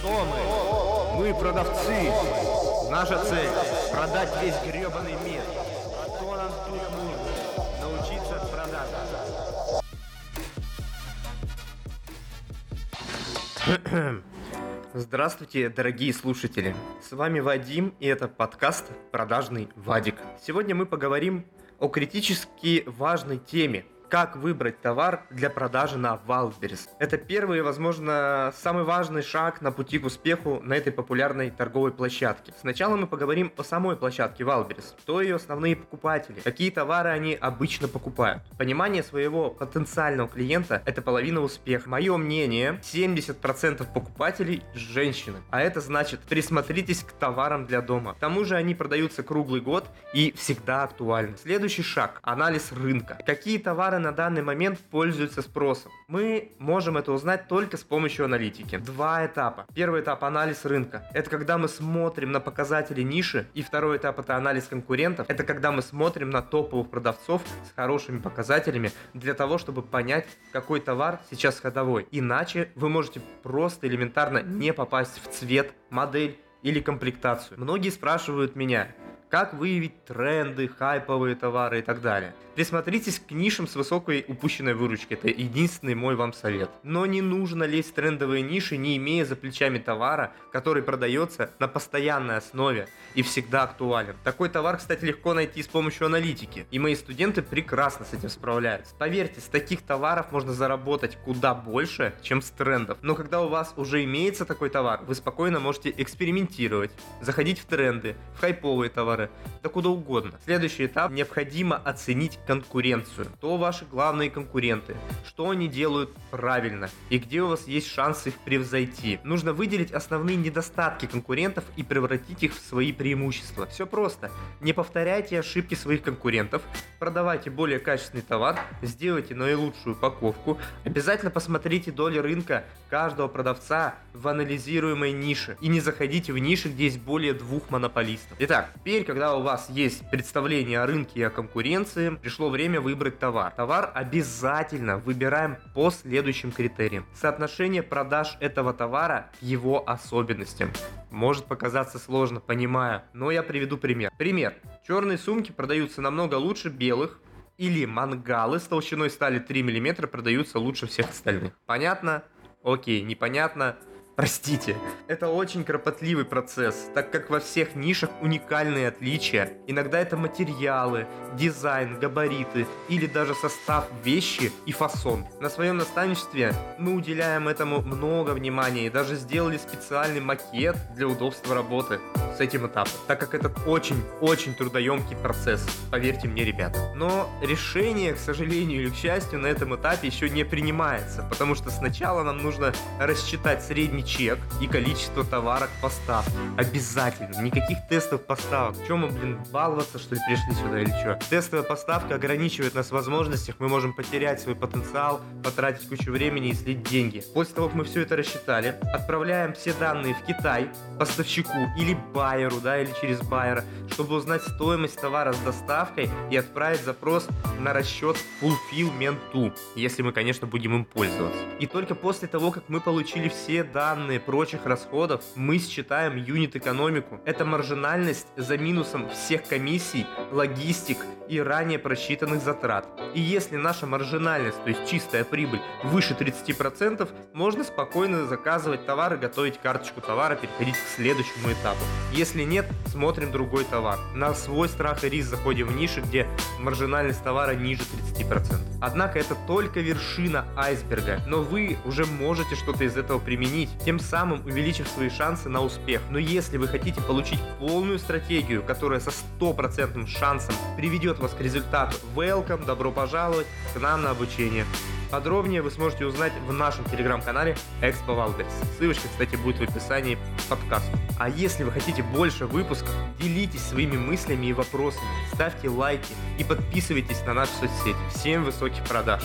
Кто мы? Мы продавцы. Наша цель – продать весь гребаный мир. А то нам тут нужно научиться продать. Здравствуйте, дорогие слушатели! С вами Вадим, и это подкаст «Продажный Вадик». Сегодня мы поговорим о критически важной теме – как выбрать товар для продажи на Wildberries. Это первый возможно, самый важный шаг на пути к успеху на этой популярной торговой площадке. Сначала мы поговорим о самой площадке Wildberries. Кто ее основные покупатели? Какие товары они обычно покупают? Понимание своего потенциального клиента – это половина успеха. Мое мнение, 70% покупателей – женщины. А это значит, присмотритесь к товарам для дома. К тому же они продаются круглый год и всегда актуальны. Следующий шаг – анализ рынка. Какие товары на данный момент пользуются спросом. Мы можем это узнать только с помощью аналитики. Два этапа. Первый этап анализ рынка. Это когда мы смотрим на показатели ниши. И второй этап это анализ конкурентов. Это когда мы смотрим на топовых продавцов с хорошими показателями для того, чтобы понять, какой товар сейчас ходовой. Иначе вы можете просто элементарно не попасть в цвет, модель или комплектацию. Многие спрашивают меня, как выявить тренды, хайповые товары и так далее. Присмотритесь к нишам с высокой упущенной выручкой. Это единственный мой вам совет. Но не нужно лезть в трендовые ниши, не имея за плечами товара, который продается на постоянной основе и всегда актуален. Такой товар, кстати, легко найти с помощью аналитики. И мои студенты прекрасно с этим справляются. Поверьте, с таких товаров можно заработать куда больше, чем с трендов. Но когда у вас уже имеется такой товар, вы спокойно можете экспериментировать, заходить в тренды, в хайповые товары, товары, да куда угодно. Следующий этап – необходимо оценить конкуренцию. Кто ваши главные конкуренты, что они делают правильно и где у вас есть шанс их превзойти. Нужно выделить основные недостатки конкурентов и превратить их в свои преимущества. Все просто. Не повторяйте ошибки своих конкурентов, продавайте более качественный товар, сделайте наилучшую упаковку, обязательно посмотрите доли рынка каждого продавца в анализируемой нише и не заходите в ниши, где есть более двух монополистов. Итак, теперь когда у вас есть представление о рынке и о конкуренции, пришло время выбрать товар. Товар обязательно выбираем по следующим критериям. Соотношение продаж этого товара к его особенностям. Может показаться сложно, понимаю, но я приведу пример. Пример. Черные сумки продаются намного лучше белых, или мангалы с толщиной стали 3 мм продаются лучше всех остальных. Понятно? Окей, непонятно? Простите, это очень кропотливый процесс, так как во всех нишах уникальные отличия. Иногда это материалы, дизайн, габариты или даже состав вещи и фасон. На своем наставничестве мы уделяем этому много внимания и даже сделали специальный макет для удобства работы с этим этапом, так как это очень-очень трудоемкий процесс, поверьте мне, ребята. Но решение, к сожалению или к счастью, на этом этапе еще не принимается, потому что сначала нам нужно рассчитать средний чек и количество товара к. Обязательно. Никаких тестов поставок. Чем мы, блин, баловаться, что ли, пришли сюда или что? Тестовая поставка ограничивает нас в возможностях, мы можем потерять свой потенциал, потратить кучу времени и слить деньги. После того, как мы все это рассчитали, отправляем все данные в Китай поставщику или байеру, да, или через байера, чтобы узнать стоимость товара с доставкой и отправить запрос на расчет fulfillment, если мы, конечно, будем им пользоваться. И только после того, как мы получили все данные данные прочих расходов, мы считаем юнит-экономику. Это маржинальность за минусом всех комиссий, логистик и ранее просчитанных затрат. И если наша маржинальность, то есть чистая прибыль, выше 30%, можно спокойно заказывать товар и готовить карточку товара, переходить к следующему этапу. Если нет, смотрим другой товар. На свой страх и риск заходим в ниши, где маржинальность товара ниже 30%. Однако это только вершина айсберга, но вы уже можете что-то из этого применить тем самым увеличив свои шансы на успех. Но если вы хотите получить полную стратегию, которая со стопроцентным шансом приведет вас к результату, welcome, добро пожаловать к нам на обучение. Подробнее вы сможете узнать в нашем телеграм-канале Expo Wildberries. Ссылочка, кстати, будет в описании подкаста. А если вы хотите больше выпусков, делитесь своими мыслями и вопросами, ставьте лайки и подписывайтесь на наши соцсети. Всем высоких продаж!